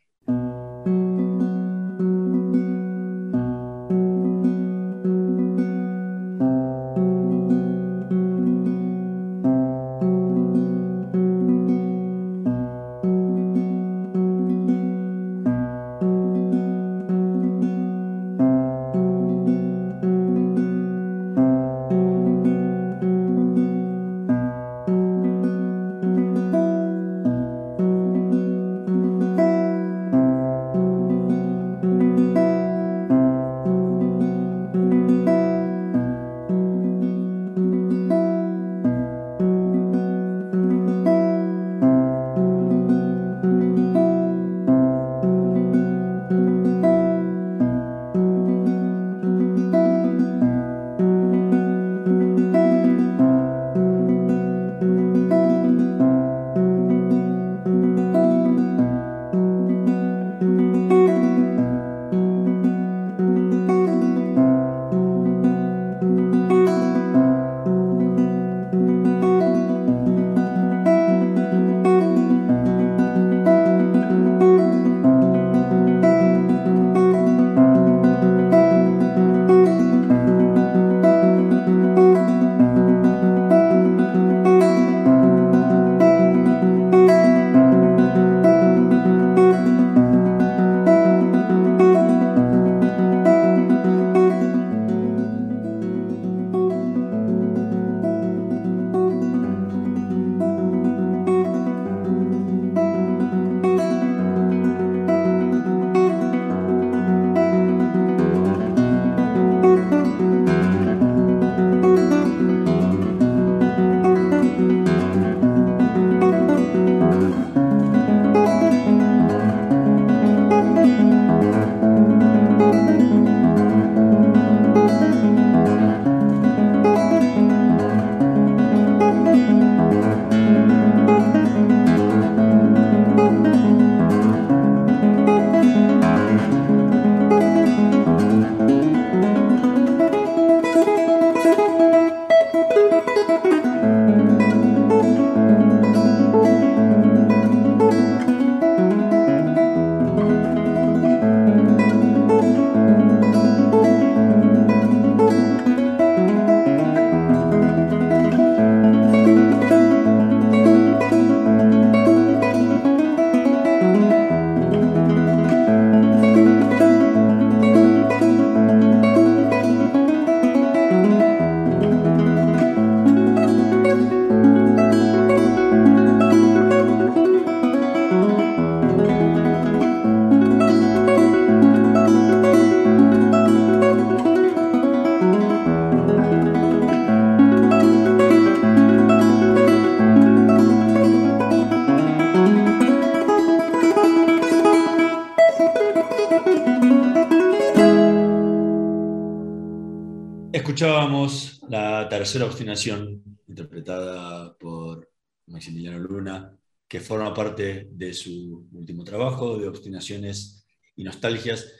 Escuchábamos la tercera obstinación, interpretada por Maximiliano Luna, que forma parte de su último trabajo, de Obstinaciones y Nostalgias.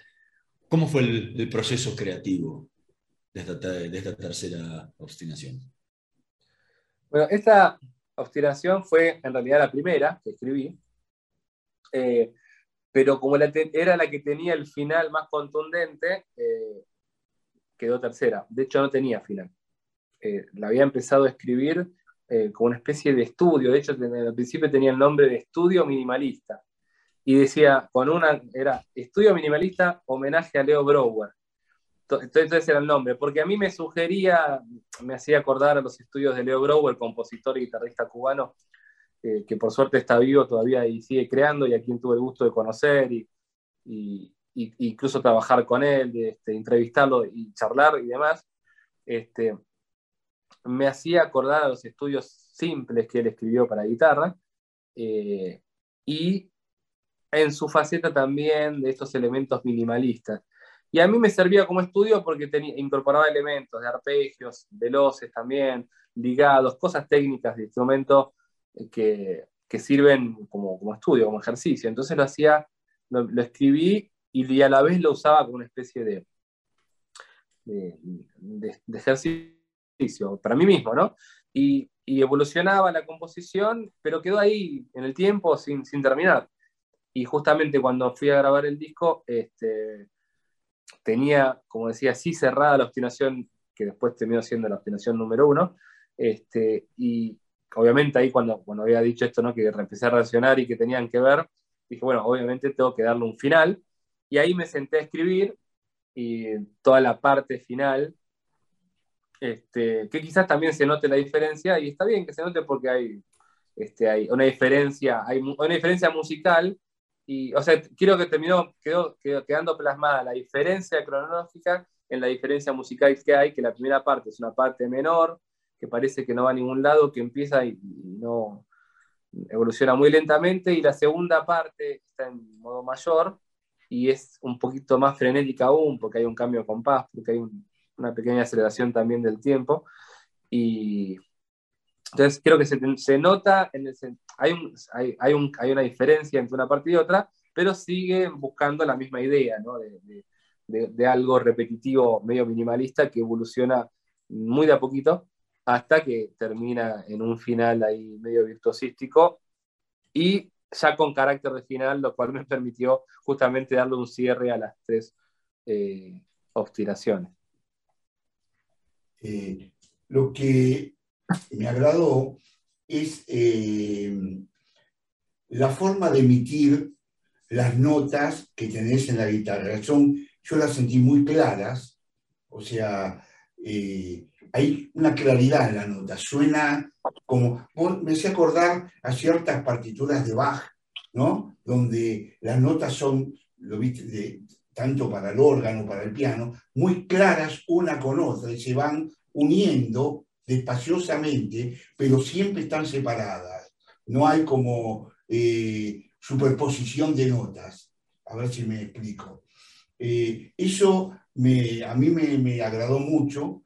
¿Cómo fue el, proceso creativo de esta, tercera obstinación?
Bueno, esta obstinación fue en realidad la primera que escribí. Eh, pero como la era la que tenía el final más contundente, eh, quedó tercera. De hecho, no tenía final. Eh, la había empezado a escribir eh, como una especie de estudio. De hecho, al principio tenía el nombre de Estudio Minimalista. Y decía, con una, era Estudio Minimalista, homenaje a Leo Brower. To- Entonces era el nombre, porque a mí me sugería, me hacía acordar a los estudios de Leo Brower, compositor y guitarrista cubano, eh, que por suerte está vivo todavía y sigue creando, y a quien tuve el gusto de conocer y, y- incluso trabajar con él, de, este, entrevistarlo y charlar y demás. Este, me hacía acordar a los estudios simples que él escribió para guitarra eh, y en su faceta también de estos elementos minimalistas. Y a mí me servía como estudio porque tenía, incorporaba elementos de arpegios, veloces también, ligados, cosas técnicas de instrumento eh, que, que sirven como, como estudio, como ejercicio. Entonces lo hacía, lo, lo escribí y a la vez lo usaba como una especie de, de, de- de ejercicio para mí mismo, ¿no? Y, y evolucionaba la composición, pero quedó ahí en el tiempo sin, sin terminar. Y justamente cuando fui a grabar el disco, este, tenía, como decía, así cerrada la obstinación, que después terminó siendo la obstinación número uno. Este, y obviamente ahí cuando, cuando había dicho esto, ¿no? que empecé a reaccionar y que tenían que ver, dije, bueno, obviamente tengo que darle un final. Y ahí me senté a escribir y toda la parte final, este, que quizás también se note la diferencia, y está bien que se note porque hay, este, hay una diferencia, hay una diferencia musical, y, o sea, quiero que terminó, quedó quedando plasmada la diferencia cronológica en la diferencia musical que hay, que la primera parte es una parte menor, que parece que no va a ningún lado, que empieza y, no evoluciona muy lentamente, y la segunda parte está en modo mayor, y es un poquito más frenética aún, porque hay un cambio de compás, porque hay un- una pequeña aceleración también del tiempo. Y entonces creo que se, se nota, en el, hay, un- hay, hay, un- hay una diferencia entre una parte y otra, pero siguen buscando la misma idea, ¿no? de, de- de- de algo repetitivo, medio minimalista, que evoluciona muy de a poquito hasta que termina en un final ahí medio virtuosístico y ya con carácter de final, lo cual me permitió justamente darle un cierre a las tres eh, obstinaciones.
Eh, lo que me agradó es eh, la forma de emitir las notas que tenés en la guitarra. Son, yo las sentí muy claras, o sea, eh, hay una claridad en la nota, suena como, me hace acordar a ciertas partituras de Bach, ¿no? Donde las notas son, lo viste, tanto para el órgano, para el piano, muy claras una con otra y se van uniendo despaciosamente, pero siempre están separadas. No hay como eh, superposición de notas. A ver si me explico. Eh, eso me, a mí me, me agradó mucho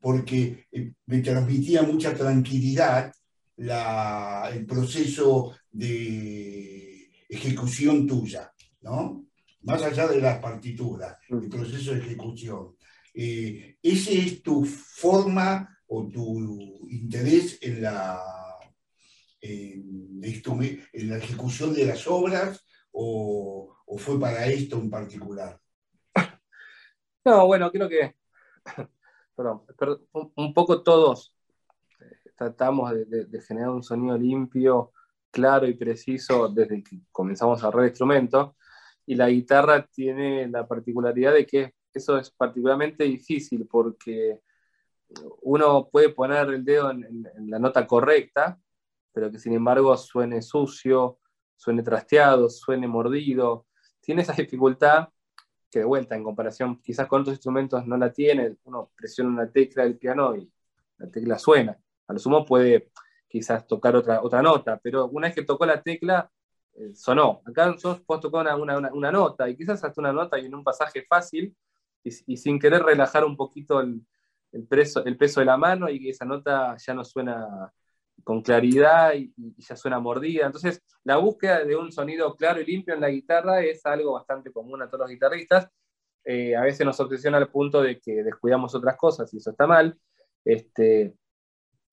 porque eh, me transmitía mucha tranquilidad la- el proceso de ejecución tuya, ¿no? Más allá de las partituras, el proceso de ejecución. Eh, ¿Ese es tu forma o tu interés en la, en, esto- en la ejecución de las obras o, o fue para esto en particular?
No, bueno, creo que, perdón, un, poco todos eh, tratamos de, generar un sonido limpio, claro y preciso desde que comenzamos a arreglar instrumentos, y la guitarra tiene la particularidad de que eso es particularmente difícil porque uno puede poner el dedo en, en- en la nota correcta, pero que sin embargo suene sucio, suene trasteado, suene mordido. Tiene esa dificultad de vuelta, en comparación quizás con otros instrumentos no la tiene, uno presiona una tecla del piano y la tecla suena. A lo sumo puede quizás tocar otra, otra nota, pero una vez que tocó la tecla, eh, sonó. Acá nosotros podemos tocar una, una, una- nota, y quizás hasta una nota y en un pasaje fácil, y, sin querer relajar un poquito el, el, peso, el peso de la mano y esa nota ya no suena con claridad y, ya suena mordida. Entonces, la búsqueda de un sonido claro y limpio en la guitarra es algo bastante común a todos los guitarristas. Eh, a veces nos obsesiona al punto de que descuidamos otras cosas y eso está mal. Este,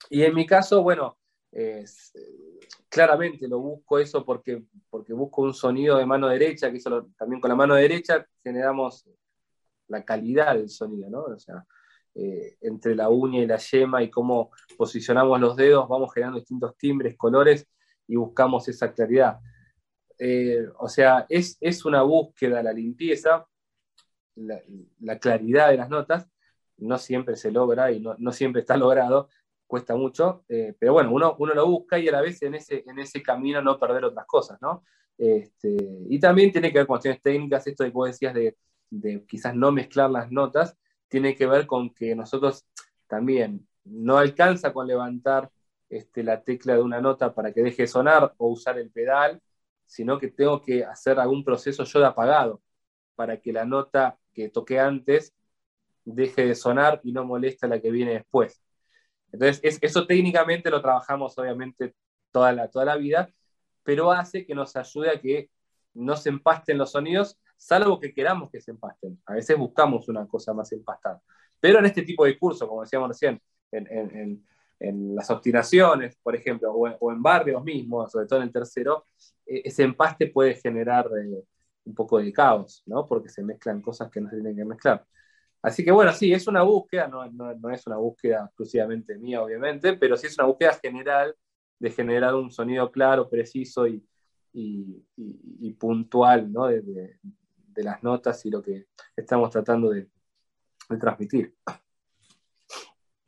y en mi caso, bueno, claramente lo busco eso porque, porque busco un sonido de mano derecha, que eso también con la mano derecha generamos la calidad del sonido, ¿no? O sea, eh, entre la uña y la yema y cómo posicionamos los dedos, vamos generando distintos timbres, colores y buscamos esa claridad. Eh, o sea, es, es una búsqueda la limpieza, la, la claridad de las notas, no siempre se logra y no, no siempre está logrado, cuesta mucho, eh, pero bueno, uno, uno lo busca y a la vez en ese, en ese camino no perder otras cosas, ¿no? Este, y también tiene que ver con cuestiones técnicas, esto de que vos decías de, de quizás no mezclar las notas, tiene que ver con que nosotros también no alcanza con levantar este, la tecla de una nota para que deje de sonar o usar el pedal, sino que tengo que hacer algún proceso yo de apagado para que la nota que toqué antes deje de sonar y no moleste a la que viene después. Entonces, es- eso técnicamente lo trabajamos obviamente toda la, toda la vida, pero hace que nos ayude a que no se empasten los sonidos, salvo que queramos que se empasten. A veces buscamos una cosa más empastada. Pero en este tipo de cursos, como decíamos recién, en, las obstinaciones, por ejemplo, o en, barrios mismos, sobre todo en el tercero, eh, ese empaste puede generar eh, un poco de caos, ¿no? Porque se mezclan cosas que no se tienen que mezclar. Así que bueno, sí, es una búsqueda, no, no- es una búsqueda exclusivamente mía, obviamente, pero sí es una búsqueda general de generar un sonido claro, preciso y, y- puntual ¿no? de- de las notas y lo que estamos tratando de, de transmitir.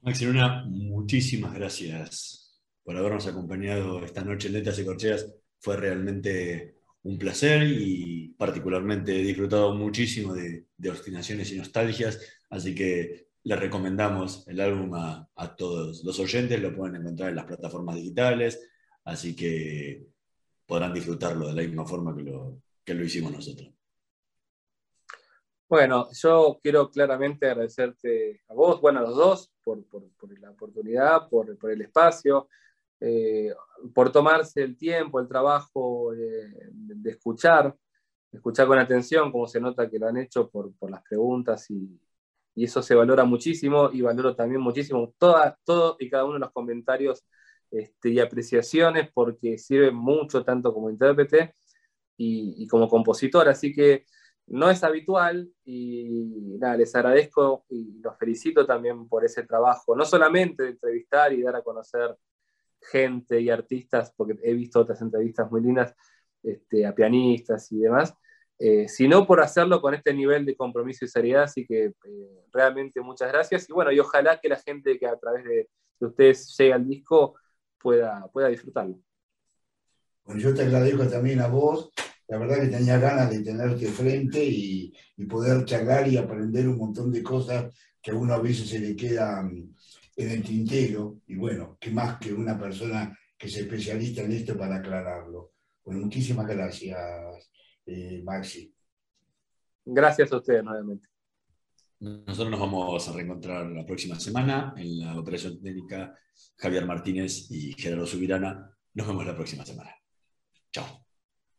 Maxi Luna, muchísimas gracias por habernos acompañado esta noche en Letras y Corcheas. Fue realmente un placer y particularmente he disfrutado muchísimo de, de obstinaciones y nostalgias, así que le recomendamos el álbum a, a todos los oyentes, lo pueden encontrar en las plataformas digitales, así que podrán disfrutarlo de la misma forma que lo, que lo hicimos nosotros.
Bueno, yo quiero claramente agradecerte a vos, bueno, a los dos, por, la oportunidad, por, el espacio, eh, por tomarse el tiempo, el trabajo eh, de, escuchar, escuchar con atención, como se nota que lo han hecho por, las preguntas y, eso se valora muchísimo y valoro también muchísimo toda, todo y cada uno de los comentarios este, y apreciaciones porque sirven mucho tanto como intérprete y, y como compositor, así que no es habitual y nada, les agradezco y los felicito también por ese trabajo, no solamente de entrevistar y dar a conocer gente y artistas, porque he visto otras entrevistas muy lindas este, a pianistas y demás, eh, sino por hacerlo con este nivel de compromiso y seriedad, así que eh, realmente muchas gracias y bueno, y ojalá que la gente que a través de, de ustedes llegue al disco pueda, pueda disfrutarlo.
Bueno, yo te agradezco también a vos. La verdad que tenía ganas de tenerte frente y, y poder charlar y aprender un montón de cosas que a uno a veces se le quedan en el tintero. Y bueno, qué más que una persona que se especialista en esto para aclararlo. Bueno, muchísimas gracias, eh, Maxi.
Gracias a ustedes nuevamente.
Nosotros nos vamos a reencontrar la próxima semana en la operación técnica Javier Martínez y Gerardo Subirana. Nos vemos la próxima semana. Chao.